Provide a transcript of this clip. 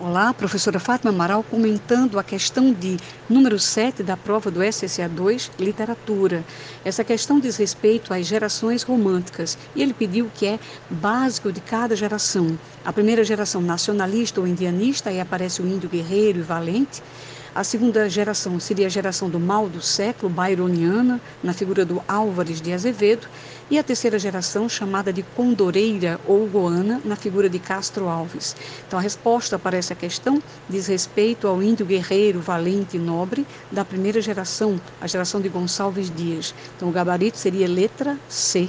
Olá, professora Fátima Amaral, comentando a questão de número 7 da prova do SSA2, literatura. Essa questão diz respeito às gerações românticas e ele pediu que é básico de cada geração. A primeira geração nacionalista ou indianista, aí aparece o índio guerreiro e valente. A segunda geração seria a geração do mal do século, byroniana, na figura do Álvares de Azevedo, e a terceira geração, chamada de condoreira ou goana, na figura de Castro Alves. Então, a resposta para essa questão diz respeito ao índio guerreiro, valente e nobre da primeira geração, a geração de Gonçalves Dias. Então, o gabarito seria letra C.